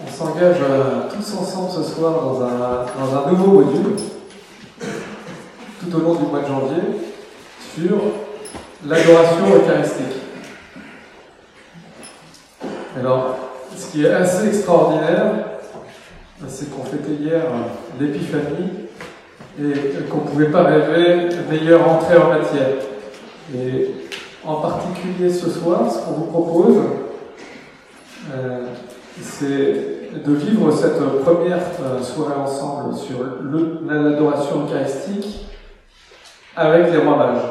On s'engage euh, tous ensemble ce soir dans un, nouveau module, tout au long du mois de janvier, sur l'adoration eucharistique. Alors, ce qui est assez extraordinaire, c'est qu'on fêtait hier l'épiphanie et qu'on ne pouvait pas rêver meilleure entrée en matière. Et en particulier ce soir, ce qu'on vous propose, euh, c'est de vivre cette première euh, soirée ensemble sur l'adoration eucharistique avec les rois mages.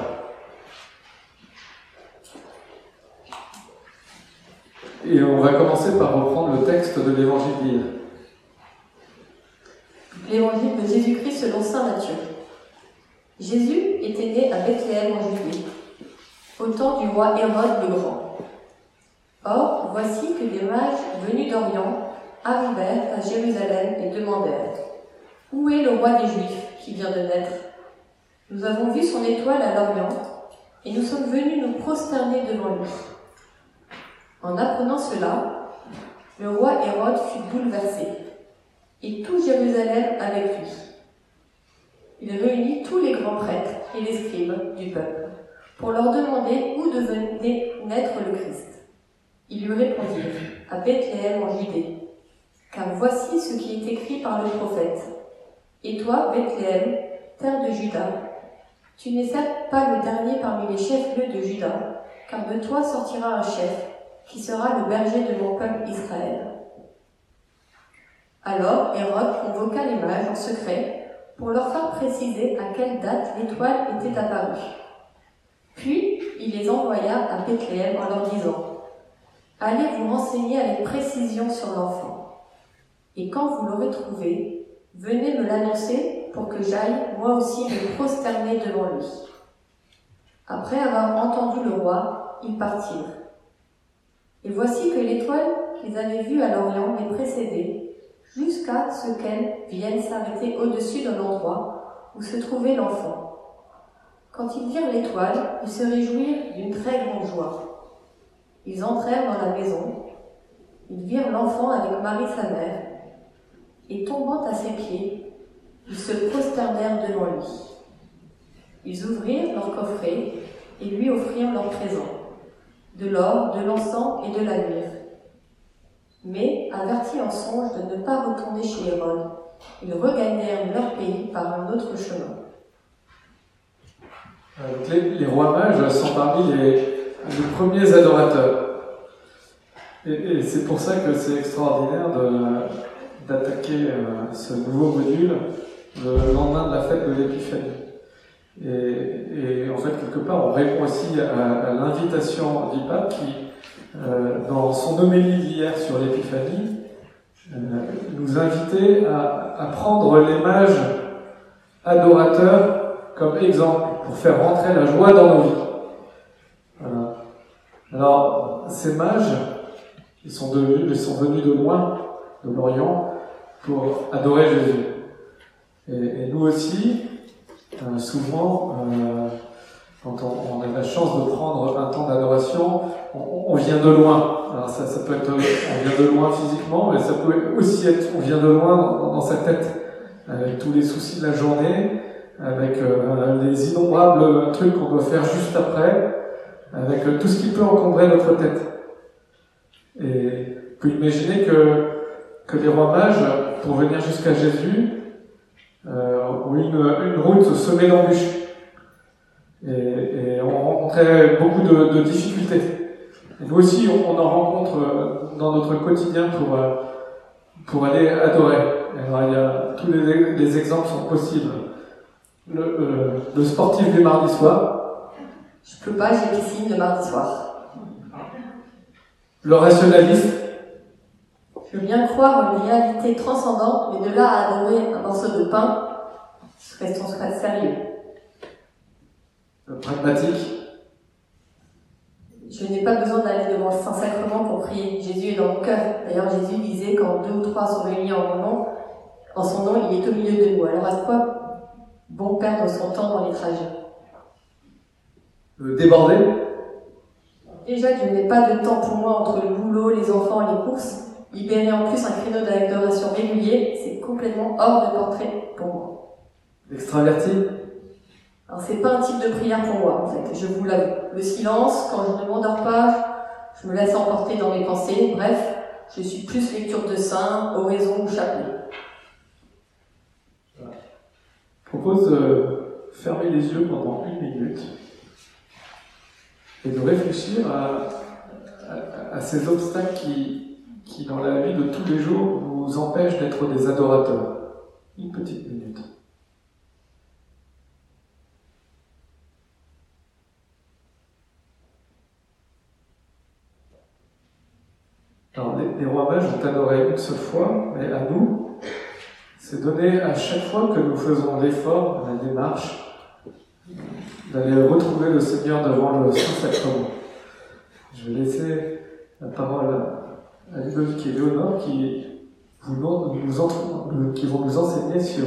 Et on va commencer par reprendre le texte de l'évangile d'hier. L'évangile de Jésus-Christ selon saint Matthieu. Jésus était né à Bethléem en Judée, au temps du roi Hérode le Grand. Or, voici que des mages venus d'Orient arrivèrent à Jérusalem et demandèrent Où est le roi des Juifs qui vient de naître? Nous avons vu son étoile à l'Orient et nous sommes venus nous prosterner devant lui. En apprenant cela, le roi Hérode fut bouleversé et tout Jérusalem avec lui. Il réunit tous les grands prêtres et les scribes du peuple pour leur demander où devenait naître le Christ. Ils lui répondirent, à Bethléem en Judée, car voici ce qui est écrit par le prophète. Et toi, Bethléem, terre de Juda, tu n'es certes pas le dernier parmi les chefs-lieux de Juda, car de toi sortira un chef, qui sera le berger de mon peuple Israël. Alors Hérode convoqua les mages en secret pour leur faire préciser à quelle date l'étoile était apparue. Puis il les envoya à Bethléem en leur disant Allez vous renseigner avec précision sur l'enfant. Et quand vous l'aurez trouvé, venez me l'annoncer pour que j'aille moi aussi me prosterner devant lui. Après avoir entendu le roi, ils partirent. Et voici que l'étoile qu'ils avaient vue à l'Orient les précédait, jusqu'à ce qu'elle vienne s'arrêter au-dessus de l'endroit où se trouvait l'enfant. Quand ils virent l'étoile, ils se réjouirent d'une très grande joie. Ils entrèrent dans la maison, ils virent l'enfant avec Marie sa mère, et tombant à ses pieds, ils se prosternèrent devant lui. Ils ouvrirent leur coffret et lui offrirent leurs présents, de l'or, de l'encens et de la myrrhe. Mais, avertis en songe de ne pas retourner chez Hérode, ils regagnèrent leur pays par un autre chemin. Euh, les, les rois mages sont parmi les, les premiers adorateurs. Et, c'est pour ça que c'est extraordinaire d'attaquer euh, ce nouveau module le lendemain de la fête de l'Épiphanie. Et, en fait, quelque part, on répond aussi à, l'invitation du pape qui, euh, dans son homélie d'hier sur l'Épiphanie, euh, nous invitait à, à prendre les mages adorateurs comme exemple pour faire rentrer la joie dans nos vies. Alors, ces mages, ils sont, venus de loin, de l'Orient, pour adorer Jésus. Et, nous aussi, euh, souvent, euh, quand on, a la chance de prendre un temps d'adoration, on, vient de loin. Alors ça, peut être, on vient de loin physiquement, mais ça peut aussi être, on vient de loin dans, sa tête, avec tous les soucis de la journée, avec euh, les innombrables trucs qu'on doit faire juste après avec tout ce qui peut encombrer notre tête. Et vous pouvez imaginer que, que les rois mages, pour venir jusqu'à Jésus, euh, ont une, une route semée d'embûches. Et, on rencontrait beaucoup de, difficultés. Nous aussi, on, on, en rencontre dans notre quotidien pour, euh, pour aller adorer. Alors, il y a, tous les, les exemples sont possibles. Le, euh, le sportif du mardi soir, je peux pas, j'ai piscine le mardi soir. Le rationaliste Je veux bien croire en une réalité transcendante, mais de là à adorer un morceau de pain, restons sérieux. Le pragmatique je n'ai pas besoin d'aller devant le Saint-Sacrement pour prier. Jésus est dans mon cœur. D'ailleurs, Jésus disait quand deux ou trois sont réunis en mon nom, en son nom, il est au milieu de nous. Alors à quoi bon perdre son temps dans les trajets? Débordé Déjà que je n'ai pas de temps pour moi entre le boulot, les enfants et les courses. Libérer en plus un créneau d'adoration régulier, c'est complètement hors de portrait pour moi. Extraverti Alors c'est pas un type de prière pour moi, en fait, je vous l'avoue. Le silence, quand je ne m'endors pas, je me laisse emporter dans mes pensées, bref, je suis plus lecture de saint, oraison ou chapelet. Je propose de fermer les yeux pendant une minute et de réfléchir à, ces obstacles qui, qui, dans la vie de tous les jours, nous empêche d'être des adorateurs. Une petite minute. Alors, les, rois mages ont adoré une seule fois, mais à nous, c'est donné à chaque fois que nous faisons l'effort, la démarche, d'aller retrouver le Seigneur devant le Saint-Sacrement. Je vais laisser la parole à Ludovic et Léonore qui, qui vont nous enseigner sur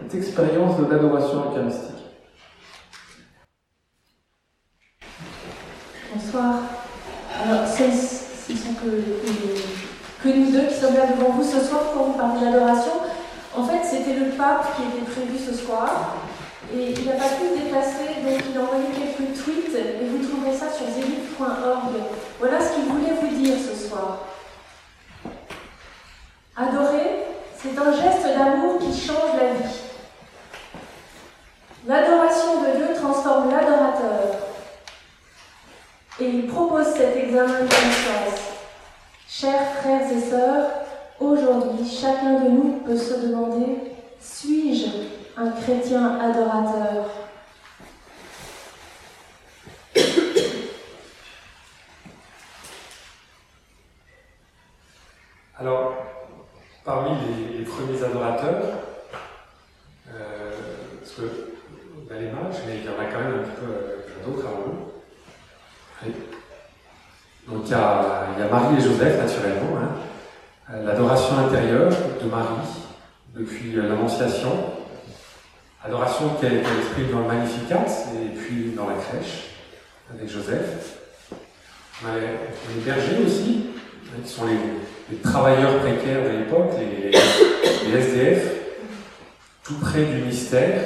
cette expérience de l'adoration eucharistique. Bonsoir. Alors, ce sont que, que, nous deux qui sommes là devant vous ce soir pour vous parler de l'adoration. En fait, c'était le pape qui était prévu ce soir. Et il n'a pas pu déplacer, donc il a envoyé quelques tweets et vous trouverez ça sur zénith.org. Voilà ce qu'il voulait vous dire ce soir. Adorer, c'est un geste d'amour qui change la vie. L'adoration de Dieu transforme l'adorateur. Et il propose cet examen de conscience. Chers frères et sœurs, aujourd'hui, chacun de nous peut se demander, suis-je un chrétien adorateur Alors, parmi les, premiers adorateurs, euh, parce que on mages, mais il y en a quand même un petit peu euh, d'autres avant nous. Donc il y, a, Marie et Joseph, naturellement, hein. euh, l'adoration intérieure de Marie depuis l'Annonciation, adoration qu'elle exprime dans le Magnificat et puis dans la crèche avec Joseph. On a les bergers aussi, hein, qui sont les, les travailleurs précaires de l'époque, les, SDF, tout près du mystère.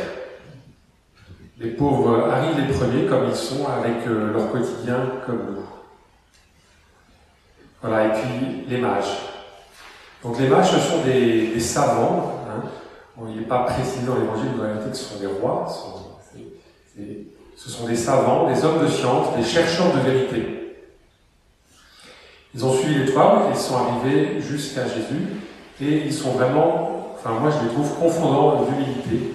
Les pauvres arrivent les premiers comme ils sont avec euh, leur quotidien comme nous. Voilà, et puis les mages. Donc les mages, ce sont des, savants. Hein. il n'est pas précisé dans l'évangile de réalité que ce sont des rois. ce sont des savants, des hommes de science, des chercheurs de vérité. Ils ont suivi l'étoile, ils sont arrivés jusqu'à Jésus, et ils sont vraiment, enfin moi je les trouve confondants d'humilité.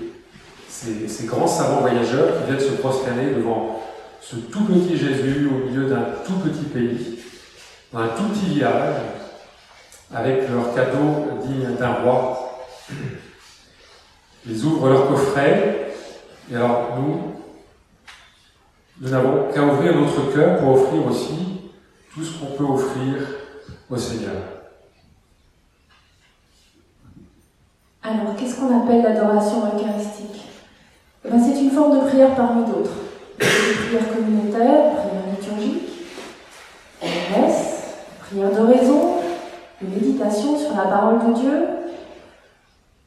Ces, ces grands savants voyageurs qui viennent se prosterner devant ce tout petit Jésus au milieu d'un tout petit pays, dans un tout petit village, avec leur cadeau digne d'un roi. Ils ouvrent leur coffret, et alors nous, nous n'avons qu'à ouvrir notre cœur pour offrir aussi tout ce qu'on peut offrir au Seigneur. Alors, qu'est-ce qu'on appelle l'adoration eucharistique? Eh C'est une forme de prière parmi d'autres. Prière communautaire, prière liturgique, messe, prière d'oraison, de méditation sur la parole de Dieu,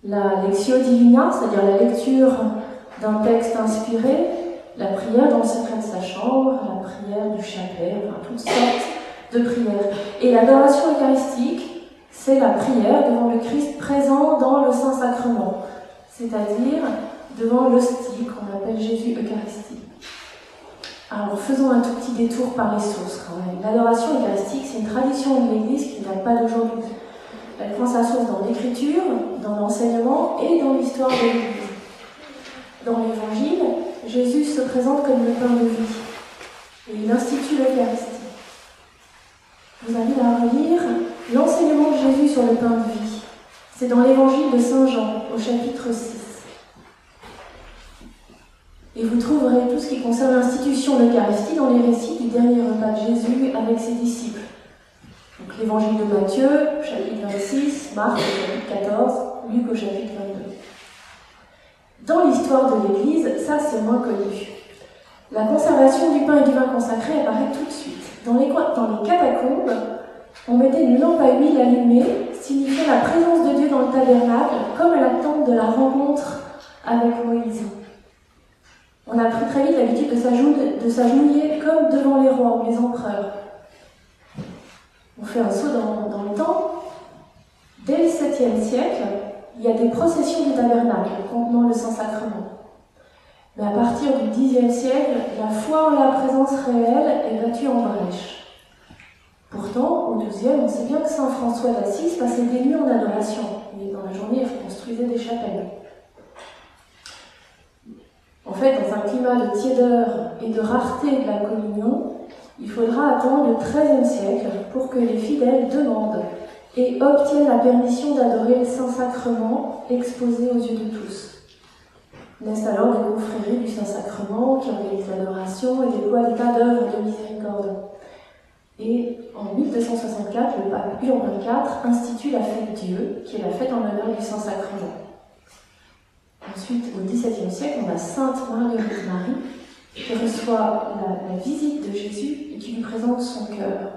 la lectio divina, c'est-à-dire la lecture d'un texte inspiré, la prière dans le secret de sa chambre, la prière du chapelet, enfin toutes sortes de prière. Et l'adoration eucharistique, c'est la prière devant le Christ présent dans le Saint-Sacrement, c'est-à-dire devant l'hostie qu'on appelle Jésus Eucharistie. Alors faisons un tout petit détour par les sources quand même. L'adoration eucharistique, c'est une tradition de l'Église qui n'a pas d'aujourd'hui. Elle prend sa source dans l'Écriture, dans l'enseignement et dans l'histoire de l'Église. Dans l'Évangile, Jésus se présente comme le pain de vie et il institue l'Eucharistie. Vous avez à relire l'enseignement de Jésus sur le pain de vie. C'est dans l'évangile de Saint Jean, au chapitre 6. Et vous trouverez tout ce qui concerne l'institution de l'Eucharistie dans les récits du dernier repas de Jésus avec ses disciples. Donc l'évangile de Matthieu, chapitre 26, Marc, chapitre 14, Luc au chapitre 22. Dans l'histoire de l'Église, ça c'est moins connu. La conservation du pain et du vin consacré apparaît tout de suite. Dans les, dans les catacombes, on mettait une lampe à huile allumée, signifiant la présence de Dieu dans le tabernacle, comme à l'attente de la rencontre avec Moïse. On a pris très vite l'habitude de s'agenouiller comme devant les rois ou les empereurs. On fait un saut dans, dans le temps. Dès le 7e siècle, il y a des processions du tabernacle contenant le Saint-Sacrement. Mais à partir du Xe siècle, la foi en la présence réelle est battue en brèche. Pourtant, au XIIe, on sait bien que Saint François d'Assise passait des nuits en adoration, et dans la journée, il construisait des chapelles. En fait, dans un climat de tiédeur et de rareté de la communion, il faudra attendre le XIIIe siècle pour que les fidèles demandent et obtiennent la permission d'adorer le Saint-Sacrement exposé aux yeux de tous. Naissent alors des confréries du Saint-Sacrement qui organisent l'adoration et déploient des tas d'œuvres de miséricorde? Et en 1264, le pape Urbain IV institue la fête Dieu, qui est la fête en l'honneur du Saint-Sacrement. Ensuite, au XVIIe siècle, on a Sainte Marguerite Marie, qui reçoit la, visite de Jésus et qui lui présente son cœur.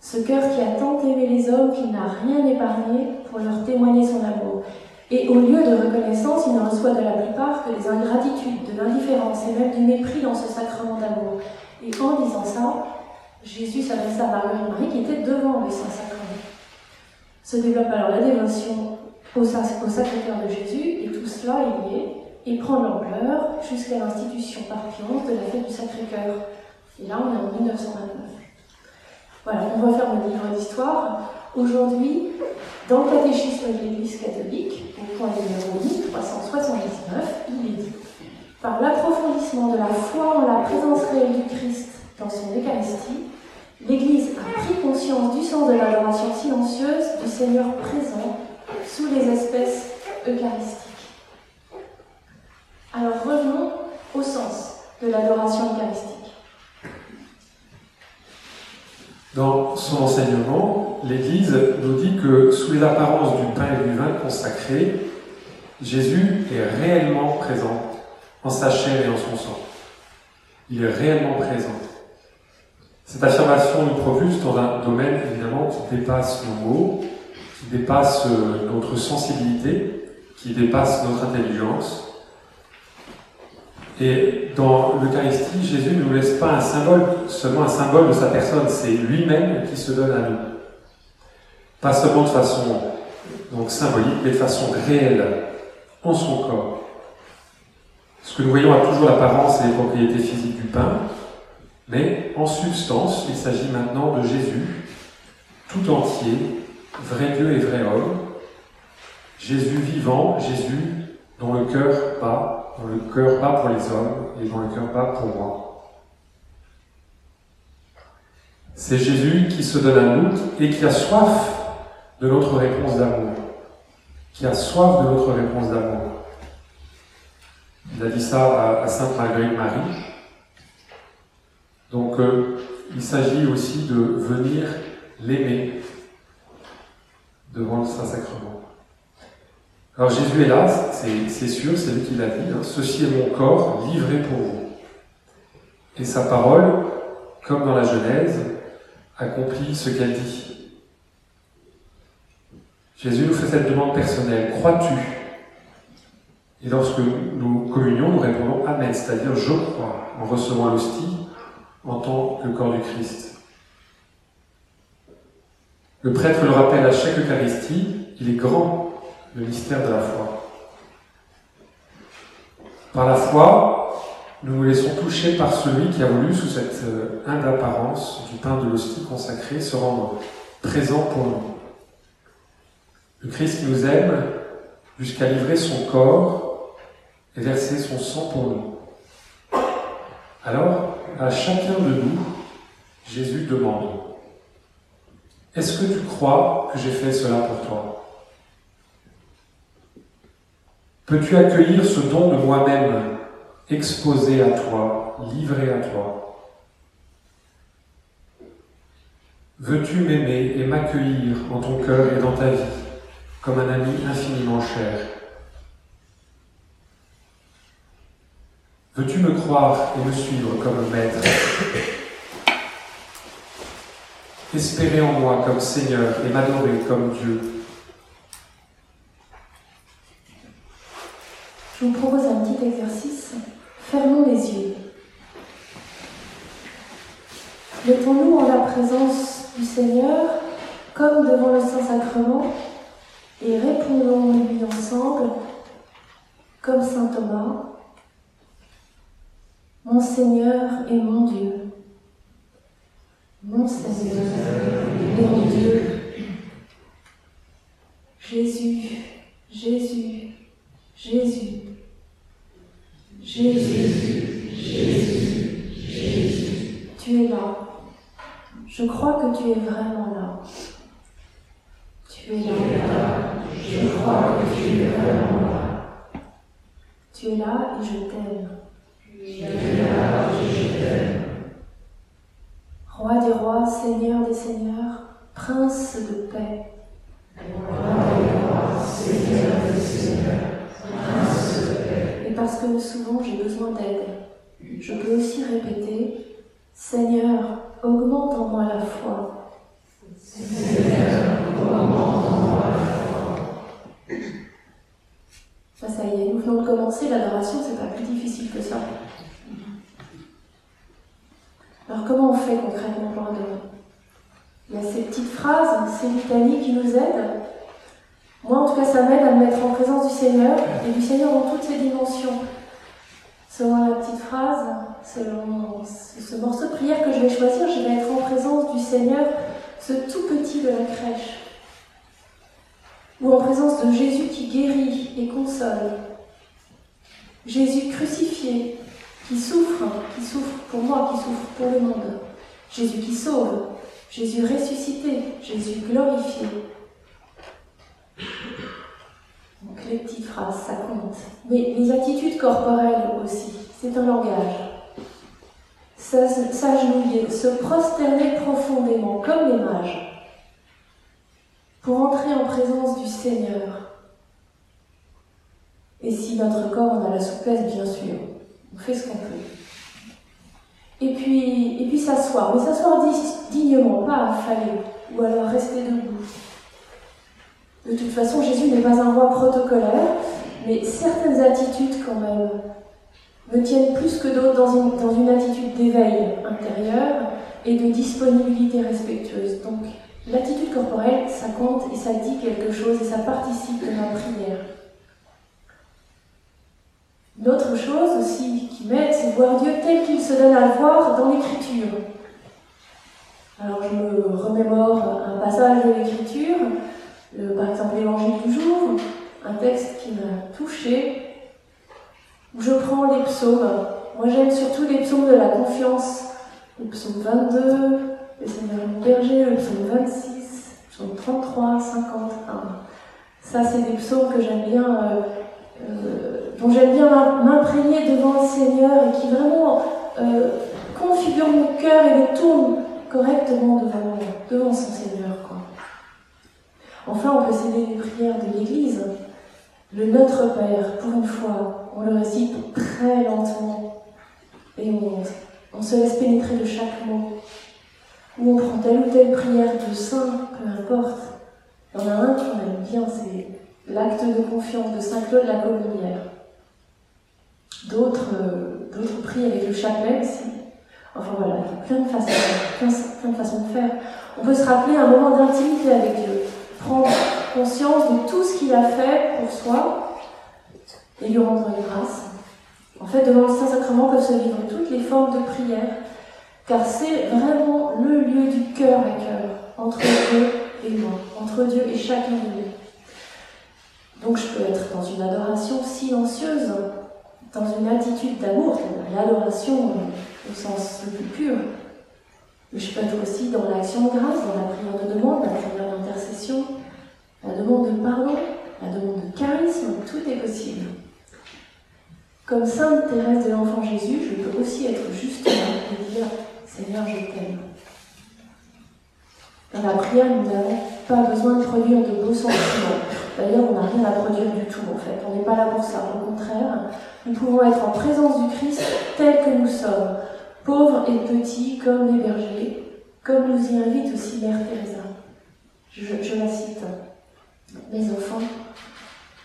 Ce cœur qui a tant aimé les hommes qu'il n'a rien épargné pour leur témoigner son amour. Et au lieu de reconnaissance, il ne reçoit de la plupart que des ingratitudes, de l'indifférence et même du mépris dans ce sacrement d'amour. Et en disant ça, Jésus s'adresse à Marguerite Marie qui était devant le Saint-Sacrement. Se développe alors la dévotion au, Sacré-Cœur de Jésus, et tout cela est lié et prend l'ampleur jusqu'à l'institution par Pionce de la fête du Sacré-Cœur. Et là, on est en 1929. Voilà, on faire le livre d'histoire. Aujourd'hui, dans le catéchisme de l'Église catholique, au point numéro 1379, il est dit Par l'approfondissement de la foi en la présence réelle du Christ dans son Eucharistie, l'Église a pris conscience du sens de l'adoration silencieuse du Seigneur présent sous les espèces eucharistiques. Alors revenons au sens l'adoration eucharistique. Dans son enseignement, l'Église nous dit que sous les apparences du pain et du vin consacrés, Jésus est réellement présent en sa chair et en son sang. Il est réellement présent. Cette affirmation nous propulse dans un domaine évidemment qui dépasse nos mots, qui dépasse euh, notre sensibilité, qui dépasse notre intelligence. Et dans l'Eucharistie, Jésus ne nous laisse pas un symbole, seulement un symbole de sa personne, c'est lui-même qui se donne à nous. Pas seulement de façon donc symbolique, mais de façon réelle, en son corps. Ce que nous voyons a toujours l'apparence et les propriétés physiques du pain, mais en substance, il s'agit maintenant de Jésus, tout entier, vrai Dieu et vrai homme, Jésus vivant, Jésus dont le cœur bat, dont le cœur bat pour les hommes et dont le cœur bat pour moi. C'est Jésus qui se donne à nous et qui a soif de notre réponse d'amour, qui a soif de notre réponse d'amour. Il a dit ça à, Sainte Marguerite Marie. Donc euh, il s'agit aussi de venir l'aimer devant le Saint-Sacrement. Alors Jésus est là, c'est sûr, c'est lui qui l'a dit, hein. ceci est mon corps livré pour vous. Et sa parole, comme dans la Genèse, accomplit ce qu'elle dit. Jésus nous fait cette demande personnelle, crois-tu? Et lorsque nous communions, nous répondons Amen, c'est-à-dire je crois, en recevant l'hostie en tant que corps du Christ. Le prêtre le rappelle à chaque Eucharistie, il est grand, le mystère de la foi. Par la foi, nous nous laissons toucher par celui qui a voulu, sous cette euh, humble du pain de l'hostie consacré, se rendre présent pour nous. Le Christ qui nous aime jusqu'à livrer son corps et verser son sang pour nous. Alors, à chacun de nous, Jésus demande est-ce que tu crois que j'ai fait cela pour toi? Peux-tu accueillir ce don de moi-même, exposé à toi, livré à toi? Veux-tu m'aimer et m'accueillir en ton cœur et dans ta vie comme un ami infiniment cher? Veux-tu me croire et me suivre comme maître? Espérer en moi comme Seigneur et m'adorer comme Dieu. Je vous propose un petit exercice. Fermons les yeux. Mettons-nous en la présence du Seigneur comme devant le Saint-Sacrement et répondons-lui ensemble comme Saint Thomas. Mon Seigneur et mon Dieu. Mon Seigneur et mon Dieu. Jésus, Jésus, Jésus. Jésus, Jésus, Jésus. Tu es là. Je crois que tu es vraiment là. Tu es là. Je crois que tu es vraiment là. Tu es là et je t'aime. Tu es là et je t'aime. Roi des rois, Seigneur des seigneurs, Prince de paix. Roi des rois, Seigneur des seigneurs, Prince de paix. Et parce que souvent j'ai besoin d'aide, je peux aussi répéter Seigneur, augmente en moi la foi. Ah, ça y est, nous venons de commencer, l'adoration, c'est pas plus difficile que ça. Alors comment on fait concrètement pour adorer? Il y a ces petites phrases, ces litanies qui nous aident. Moi, en tout cas, ça m'aide à me mettre en présence du Seigneur et du Seigneur dans toutes ses dimensions. Selon la petite phrase, selon ce morceau de prière que je vais choisir, je vais être en présence du Seigneur, ce tout petit de la crèche. Ou en présence de Jésus qui guérit et console. Jésus crucifié, qui souffre, qui souffre pour moi, qui souffre pour le monde. Jésus qui sauve, Jésus ressuscité, Jésus glorifié. Donc les petites phrases, ça compte. Mais les attitudes corporelles aussi, c'est un langage. S'agenouiller, se prosterner profondément, comme les mages, pour entrer en présence du Seigneur. Et si notre corps en a la souplesse, bien sûr, on fait ce qu'on peut. Et puis, et puis s'asseoir, mais s'asseoir dignement, pas affaler, ou alors rester debout. De toute façon, Jésus n'est pas un roi protocolaire, mais certaines attitudes quand même me tiennent plus que d'autres dans une, dans une attitude d'éveil intérieur et de disponibilité respectueuse. Donc l'attitude corporelle, ça compte et ça dit quelque chose et ça participe de ma prière. L'autre chose aussi qui m'aide, c'est voir Dieu tel qu'il se donne à le voir dans l'Écriture. Alors je me remémore un passage de l'Écriture, par exemple l'Évangile du jour, un texte qui m'a touché, où je prends les psaumes. Moi j'aime surtout les psaumes de la confiance, le psaume 22, le Seigneur mon berger, le psaume 26, le psaume 33, 51. Ça c'est des psaumes que j'aime bien. Euh, euh, dont j'aime bien m'imprégner devant le Seigneur et qui vraiment euh, configure mon cœur et le tourne correctement devant, devant son Seigneur. Enfin, on peut céder les prières de l'Église. Le Notre Père, pour une fois, on le récite très lentement et on, on se laisse pénétrer de chaque mot. Ou on prend telle ou telle prière de saint, peu importe. Il y en a un qu'on aime bien, c'est l'acte de confiance de Saint Claude la Colombière. D'autres, prient avec le chapelet aussi. Enfin voilà, il y a plein, de façons de faire. On peut se rappeler un moment d'intimité avec Dieu, prendre conscience de tout ce qu'il a fait pour soi et lui rendre grâce. En fait, devant le Saint-Sacrement peuvent se vivre toutes les formes de prière, car c'est vraiment le lieu du cœur à cœur, entre Dieu et moi, entre Dieu et chacun de nous. Donc je peux être dans une adoration silencieuse, dans une attitude d'amour, l'adoration au sens le plus pur. Mais je peux être aussi dans l'action de grâce, dans la prière de demande, la prière d'intercession, la demande de pardon, la demande de charisme, tout est possible. Comme Sainte Thérèse de l'Enfant Jésus, je peux aussi être juste là et dire Seigneur, je t'aime. Dans la prière, nous n'avons pas besoin de produire de beaux sentiments. D'ailleurs, on n'a rien à produire du tout, en fait. On n'est pas là pour ça. Au contraire, nous pouvons être en présence du Christ tel que nous sommes, pauvres et petits comme les bergers, comme nous y invite aussi Mère Teresa. Je, je la cite. Mes enfants,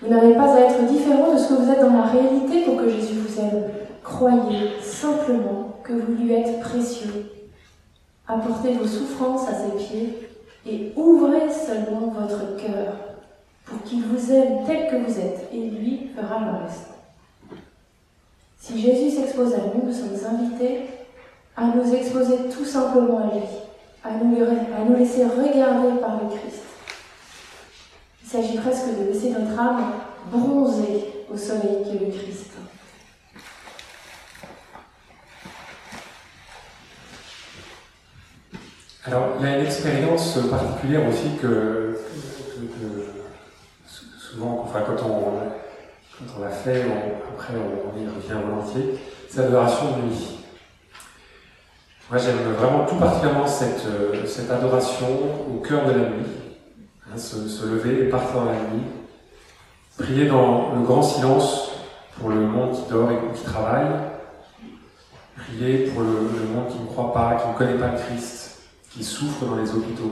vous n'avez pas à être différents de ce que vous êtes dans la réalité pour que Jésus vous aime. Croyez simplement que vous lui êtes précieux. Apportez vos souffrances à ses pieds et ouvrez seulement votre cœur pour qu'il vous aime tel que vous êtes et lui fera le reste. Si Jésus s'expose à nous, nous sommes invités à nous exposer tout simplement à lui, à nous, à nous laisser regarder par le Christ. Il s'agit presque de laisser notre âme bronzer au soleil qui est le Christ. Alors, il y a une expérience particulière aussi que, souvent, enfin, quand on, l'a fait, après on, y revient volontiers, c'est l'adoration de nuit. Moi, j'aime vraiment tout particulièrement cette, cette adoration au cœur de la nuit, hein, se, lever et partir dans la nuit, prier dans le grand silence pour le monde qui dort et qui travaille, prier pour le, monde qui ne croit pas, qui ne connaît pas le Christ, qui souffrent dans les hôpitaux.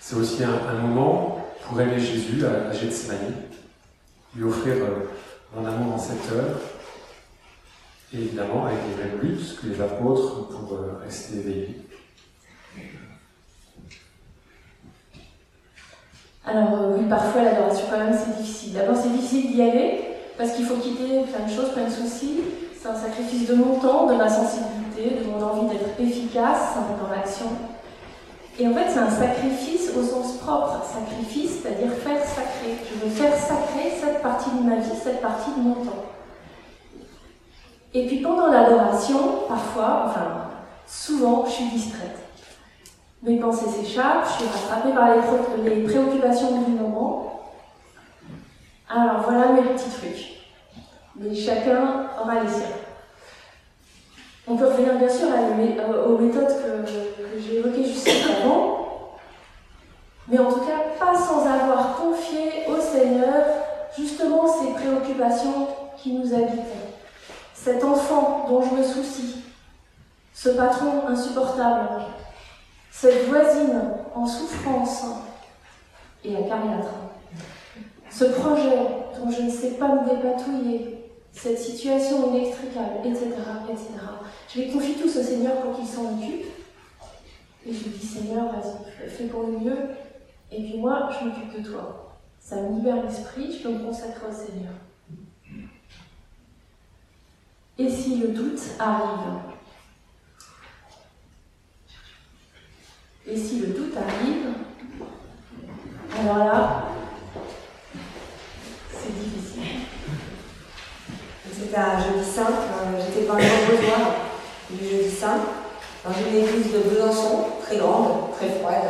C'est aussi un, moment pour aimer Jésus à, à Gethsemane, lui offrir euh, mon amour en cette heure, et évidemment avec les mêmes buts que les apôtres pour euh, rester éveillés. Alors euh, oui, parfois l'adoration quand même c'est difficile. D'abord c'est difficile d'y aller parce qu'il faut quitter plein de choses, plein de soucis. C'est un sacrifice de mon temps, de ma sensibilité, de mon envie d'être efficace dans l'action. Et en fait, c'est un sacrifice au sens propre. Sacrifice, c'est-à-dire faire sacré. Je veux faire sacré cette partie de ma vie, cette partie de mon temps. Et puis pendant l'adoration, parfois, enfin, souvent, je suis distraite. Mes pensées s'échappent, je suis rattrapée par les, préoccupations du moment. Alors voilà mes petits trucs mais chacun aura les siens. On peut revenir bien sûr euh, aux méthodes que, j'ai évoquées juste avant, mais en tout cas pas sans avoir confié au Seigneur justement ces préoccupations qui nous habitent. Cet enfant dont je me soucie, ce patron insupportable, cette voisine en souffrance et acariâtre, ce projet dont je ne sais pas me dépatouiller, cette situation inextricable, etc., etc. Je les confie tous au Seigneur pour qu'il s'en occupe. Et je lui dis, Seigneur, vas-y, fais pour le mieux. Et puis moi, je m'occupe de toi. Ça me libère l'esprit, je peux me consacrer au Seigneur. Et si le doute arrive Et si le doute arrive, alors là, c'est difficile. C'était un jeudi saint, euh, j'étais dans le besoin du jeudi saint, dans une église de Besançon, très grande, très froide.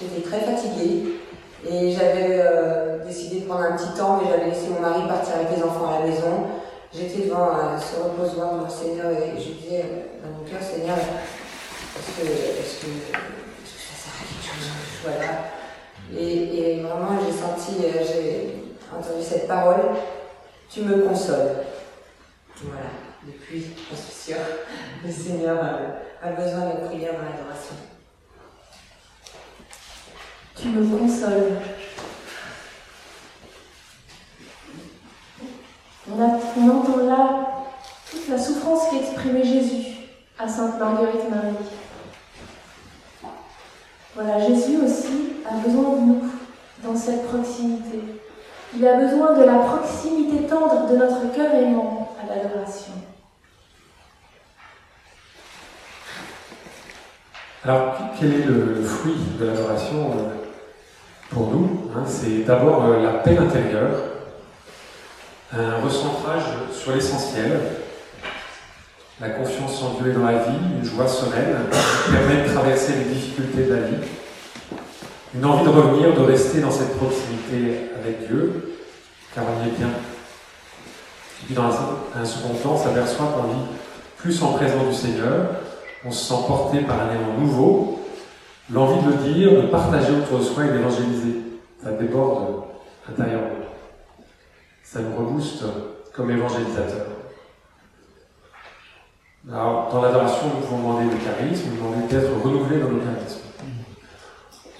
J'étais très fatiguée et j'avais euh, décidé de prendre un petit temps, mais j'avais laissé mon mari partir avec les enfants à la maison. J'étais devant euh, ce reposoir le Seigneur et je disais dans mon cœur, Seigneur, est-ce que, est-ce que, Voilà. Et, vraiment, j'ai senti, j'ai entendu cette parole, tu me consoles. Voilà, depuis, je suis sûre, le Seigneur a, besoin de prière dans l'adoration. Tu me consoles. On, on, entend là toute la souffrance qu'exprimait Jésus à Sainte Marguerite Marie. Voilà, Jésus aussi a besoin de nous dans cette proximité. Il a besoin de la proximité tendre de notre cœur aimant à l'adoration. Alors, quel est le fruit de l'adoration euh, pour nous hein? C'est d'abord euh, la paix intérieure, un recentrage sur l'essentiel, la confiance en Dieu et dans la vie, une joie sereine qui permet de traverser les difficultés de la vie une envie de revenir, de rester dans cette proximité avec Dieu, car on y est bien. Et puis dans un, second temps, on s'aperçoit qu'on vit plus en présence du Seigneur, on se sent porté par un élan nouveau, l'envie de le dire, de partager autour de soi et d'évangéliser. Ça déborde intérieurement. Ça nous rebooste comme évangélisateur. Alors, dans l'adoration, nous pouvons demander le charisme, nous demander d'être renouvelés dans le charisme.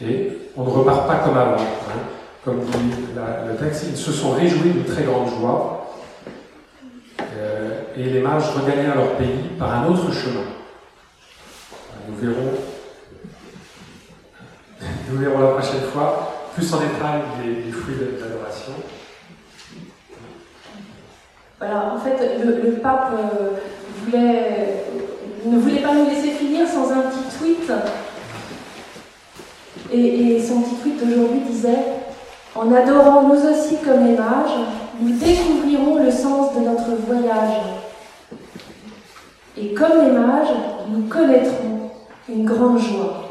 Et on ne repart pas comme avant. Hein. Comme dit le texte, ils se sont réjouis d'une très grande joie. Euh, et les mages regagnèrent leur pays par un autre chemin. Nous verrons, nous verrons la prochaine fois plus en détail les, fruits de l'adoration. Voilà, en fait, le, pape euh, ne voulait pas nous laisser finir sans un petit tweet. Et, et son petit tweet d'aujourd'hui disait En adorant nous aussi comme les mages, nous découvrirons le sens de notre voyage. Et comme les mages, nous connaîtrons une grande joie.